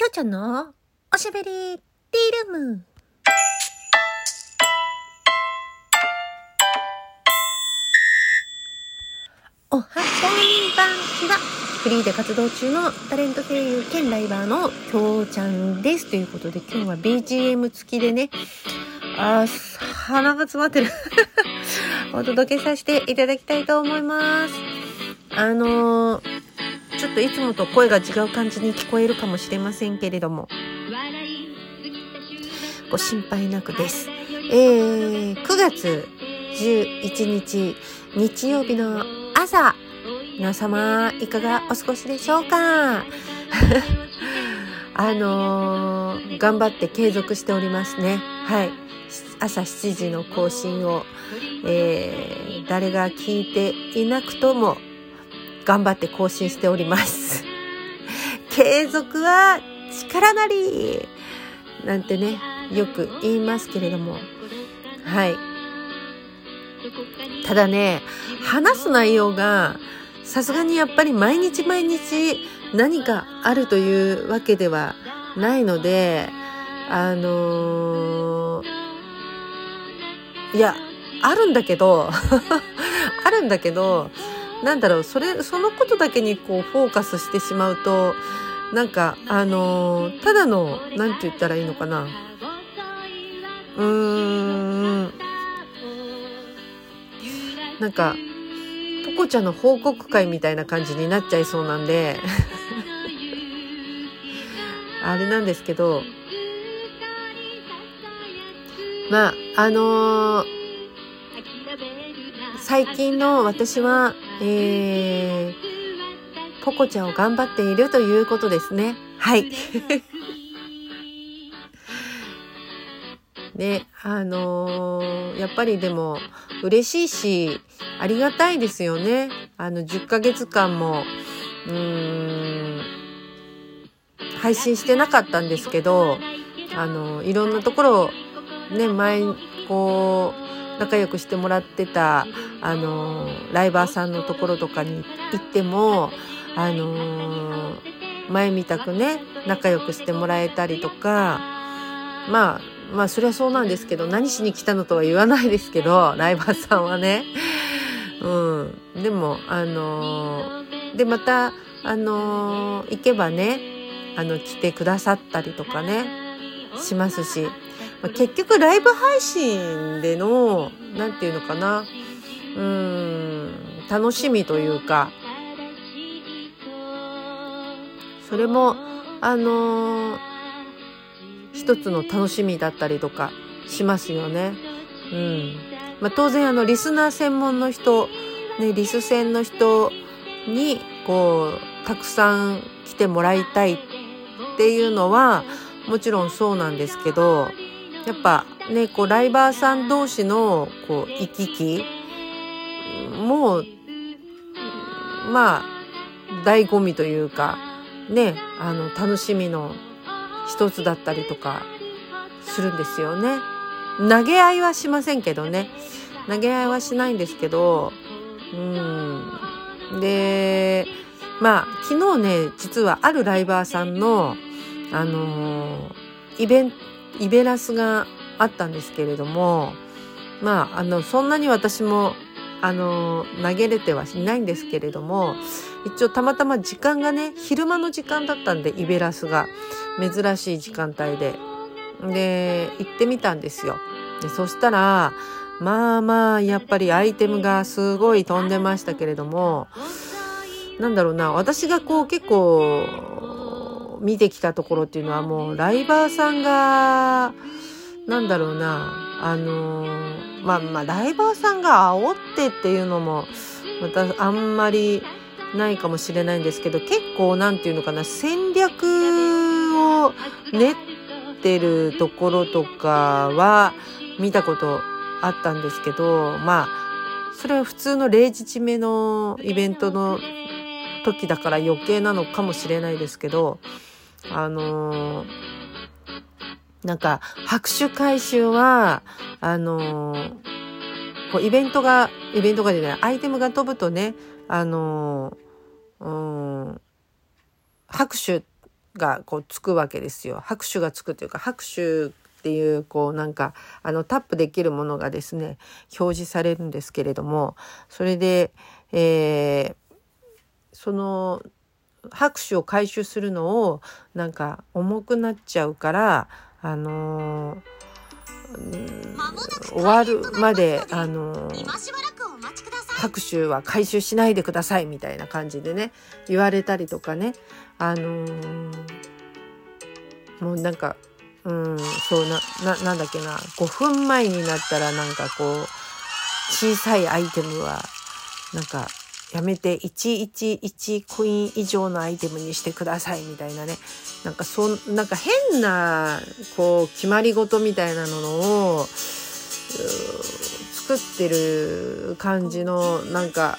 きょうちゃんのおしゃべりティールーム。おはこんばんちは。フリーで活動中のタレント声優兼ライバーのきょうちゃんです。ということで今日は BGM 付きでね、あー、鼻が詰まってる。お届けさせていただきたいと思います。あのーちょっといつもと声が違う感じに聞こえるかもしれませんけれども、ご心配なくです。えー、9月11日日曜日の朝、皆様いかがお過ごしでしょうか？あのー頑張って継続しておりますね。はい。朝7時の更新を、えー誰が聞いていなくとも頑張って更新しております。継続は力なりなんてね、よく言いますけれども。はい。ただね、話す内容が、さすがにやっぱり毎日毎日何かあるというわけではないので、あのーいや、あるんだけど、あるんだけど、なんだろう、それ、そのことだけにこうフォーカスしてしまうと、なんか、あのーただの、なんて言ったらいいのかな。うーん。なんか、ポコちゃんの報告会みたいな感じになっちゃいそうなんで、あれなんですけど、まあ、あのー最近の私は、えー、ポコちゃんを頑張っているということですね。はい。ね、あのーやっぱりでも嬉しいし、ありがたいですよね。あの、10ヶ月間も、うーん、配信してなかったんですけど、あの、いろんなところ、ね、前、こう、仲良くしてもらってた、あの、ライバーさんのところとかに行っても、あの、前みたくね、仲良くしてもらえたりとか、まあ、まあ、それはそうなんですけど、何しに来たのとは言わないですけど、ライバーさんはね。うん。でも、あのーで、また、あのー行けばね、あの、来てくださったりとかね、しますし、まあ結局ライブ配信での、なんていうのかな、うん、楽しみというか、それも、あのー一つの楽しみだったりとかしますよね。うん。まあ、当然あの、リスナー専門の人、ね、リス専の人に、こう、たくさん来てもらいたいっていうのは、もちろんそうなんですけど、やっぱね、こう、ライバーさん同士の、こう、行き来もう、まあ、醍醐味というか、ね、あの、楽しみの一つだったりとかするんですよね。投げ合いはしませんけどね。投げ合いはしないんですけど、うん。で、まあ、昨日ね、実はあるライバーさんの、あのイベント、イベラスがあったんですけれども、まあ、あの、そんなに私も、あの、投げれてはいないんですけれども、一応たまたま時間がね、昼間の時間だったんで、イベラスが。珍しい時間帯で。で、行ってみたんですよ。で、そしたら、まあまあ、やっぱりアイテムがすごい飛んでましたけれども、なんだろうな、私がこう結構見てきたところっていうのはもうライバーさんが、なんだろうな、あのーまあまあ、ライバーさんが煽ってっていうのも、またあんまりないかもしれないんですけど、結構なんていうのかな、戦略を練ってるところとかは見たことあったんですけど、まあ、それは普通の0日目のイベントの時だから余計なのかもしれないですけど、あのーなんか、拍手回収は、あのーこうイベントが、イベントがじゃない、アイテムが飛ぶとね、あのーうん、拍手がこうつくわけですよ。拍手がつくというか拍手っていうこうなんかあのタップできるものがですね表示されるんですけれどもそれで、えー、その拍手を回収するのをなんか重くなっちゃうからあのー終わるまであの拍手は回収しないでくださいみたいな感じでね言われたりとかね。あのー、もうなんかうんそうなななんだっけな5分前になったらなんかこう小さいアイテムはなんかやめて111コイン以上のアイテムにしてくださいみたいなね。なんかそなんか変なこう決まり事みたいなのを作ってる感じのなんか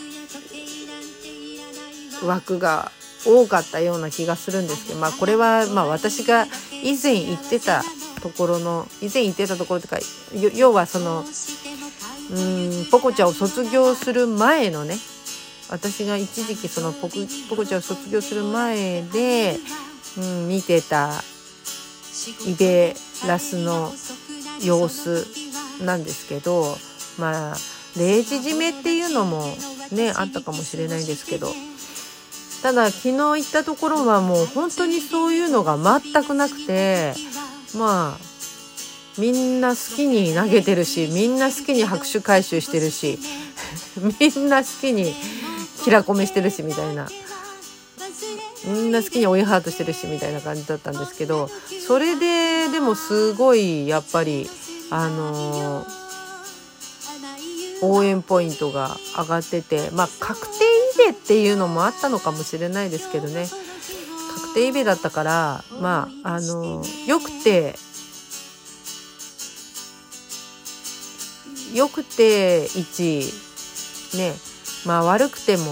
枠が多かったような気がするんですけどまあこれはまあ私が以前言ってたところの以前言ってたところとか要はそのうんポコちゃんを卒業する前のね私が一時期そのポコポコちゃんを卒業する前で、うん、見てたイベラスの様子なんですけどまあ0時締めっていうのもねあったかもしれないんですけど。ただ昨日行ったところはもう本当にそういうのが全くなくてまあみんな好きに投げてるしみんな好きに拍手回収してるし みんな好きにキラコメしてるしみたいな。みんな好きに追いハートしてるしみたいな感じだったんですけどそれででもすごいやっぱりあのー、応援ポイントが上がっててまあ確定イベっていうのもあったのかもしれないですけどね。確定イベだったからまああの、よくてよくて1ねまあ悪くても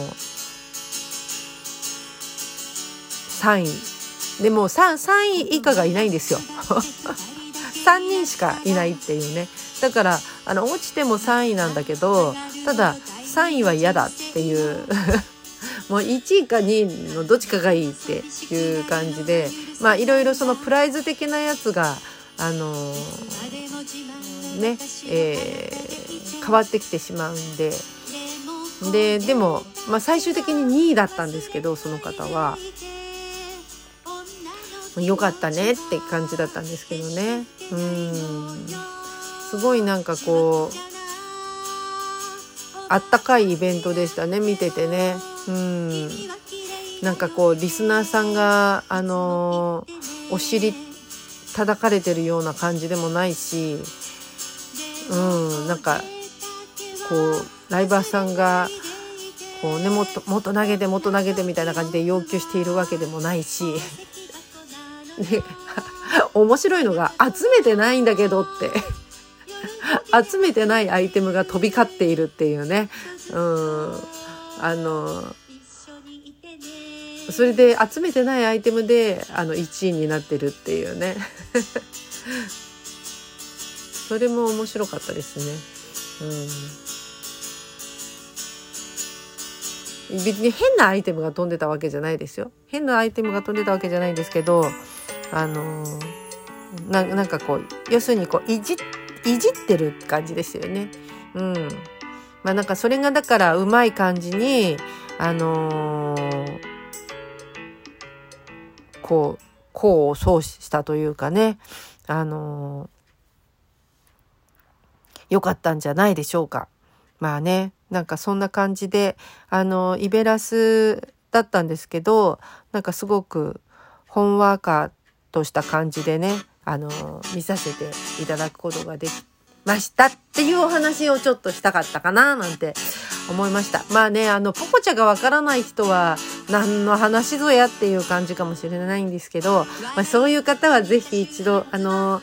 3位。でも 3, 3位以下がいないんですよ。3人しかいないっていうね。だからあの落ちても3位なんだけどただ3位は嫌だっていう。もう1位か2位のどっちかがいいっていう感じでまあいろいろそのプライズ的なやつがあのー、ねえー、変わってきてしまうんで。ででも、まあ、最終的に2位だったんですけどその方は。良かったねって感じだったんですけどね。うん。すごいなんかこうあったかいイベントでしたね見ててね。うん。なんかこうリスナーさんがあの、お尻叩かれてるような感じでもないしうん。なんかこうライバーさんがこうねもっともっと投げてもっと投げてみたいな感じで要求しているわけでもないしで 面白いのが集めてないんだけどって 集めてないアイテムが飛び交っているっていうね。うん。あのそれで集めてないアイテムであの1位になってるっていうね。それも面白かったですね。うん。別に変なアイテムが飛んでたわけじゃないですよ。変なアイテムが飛んでたわけじゃないんですけど、あのー、ななんかこう、要するにこう、いじ、いじってる感じですよね。うん。まあなんかそれがだからうまい感じに、あのー、こう、功を奏したというかね、あのー、良かったんじゃないでしょうか。まあね、なんかそんな感じで、あの、イベラスだったんですけど、なんかすごくほんわかとした感じでね、あの、見させていただくことができましたっていうお話をちょっとしたかったかななんて思いました。まあね、あの、ポコチャがわからない人は何の話ぞやっていう感じかもしれないんですけど、まあ、そういう方はぜひ一度、あの、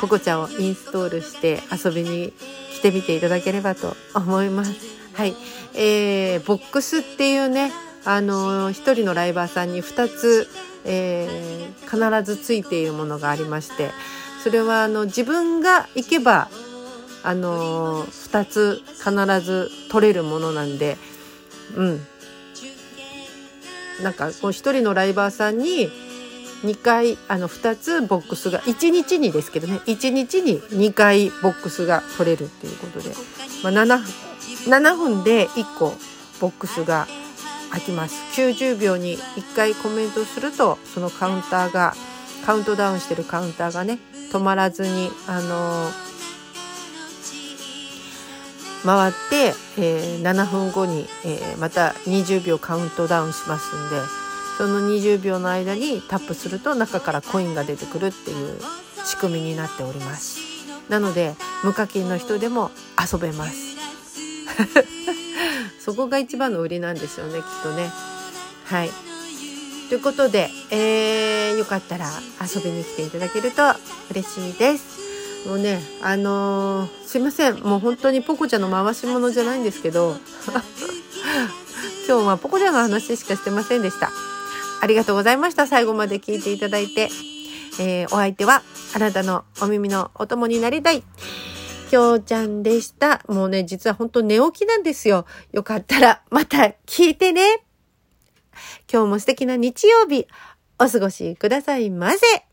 ポコチャをインストールして遊びに来てみていただければと思います。はい。えー、ボックスっていうね、あのー、一人のライバーさんに2つ、えー、必ずついているものがありまして、それはあの自分が行けば、あのー、2つ必ず取れるものなんで、うん。なんか、こう一人のライバーさんに、2回あの2つボックスが1日にですけどね1日に2回ボックスが取れるっていうことで、まあ、7, 7分で1個ボックスが開きます。90秒に1回コメントするとそのカウンターがカウントダウンしてるカウンターがね止まらずにあのー回って、えー、7分後に、えー、また20秒カウントダウンしますんでその20秒の間にタップすると中からコインが出てくるっていう仕組みになっております。なので無課金の人でも遊べます。そこが一番の売りなんですよねきっとね。はい。ということで、えー、よかったら遊びに来ていただけると嬉しいです。もうねあのー、すいません。もう本当にポコちゃんの回し物じゃないんですけど 今日はポコちゃんの話しかしてませんでした。ありがとうございました。最後まで聞いていただいて、えー、お相手はあなたのお耳のお供になりたい。きょうちゃんでした。もうね、実は本当寝起きなんですよ。よかったらまた聞いてね。今日も素敵な日曜日、お過ごしくださいませ。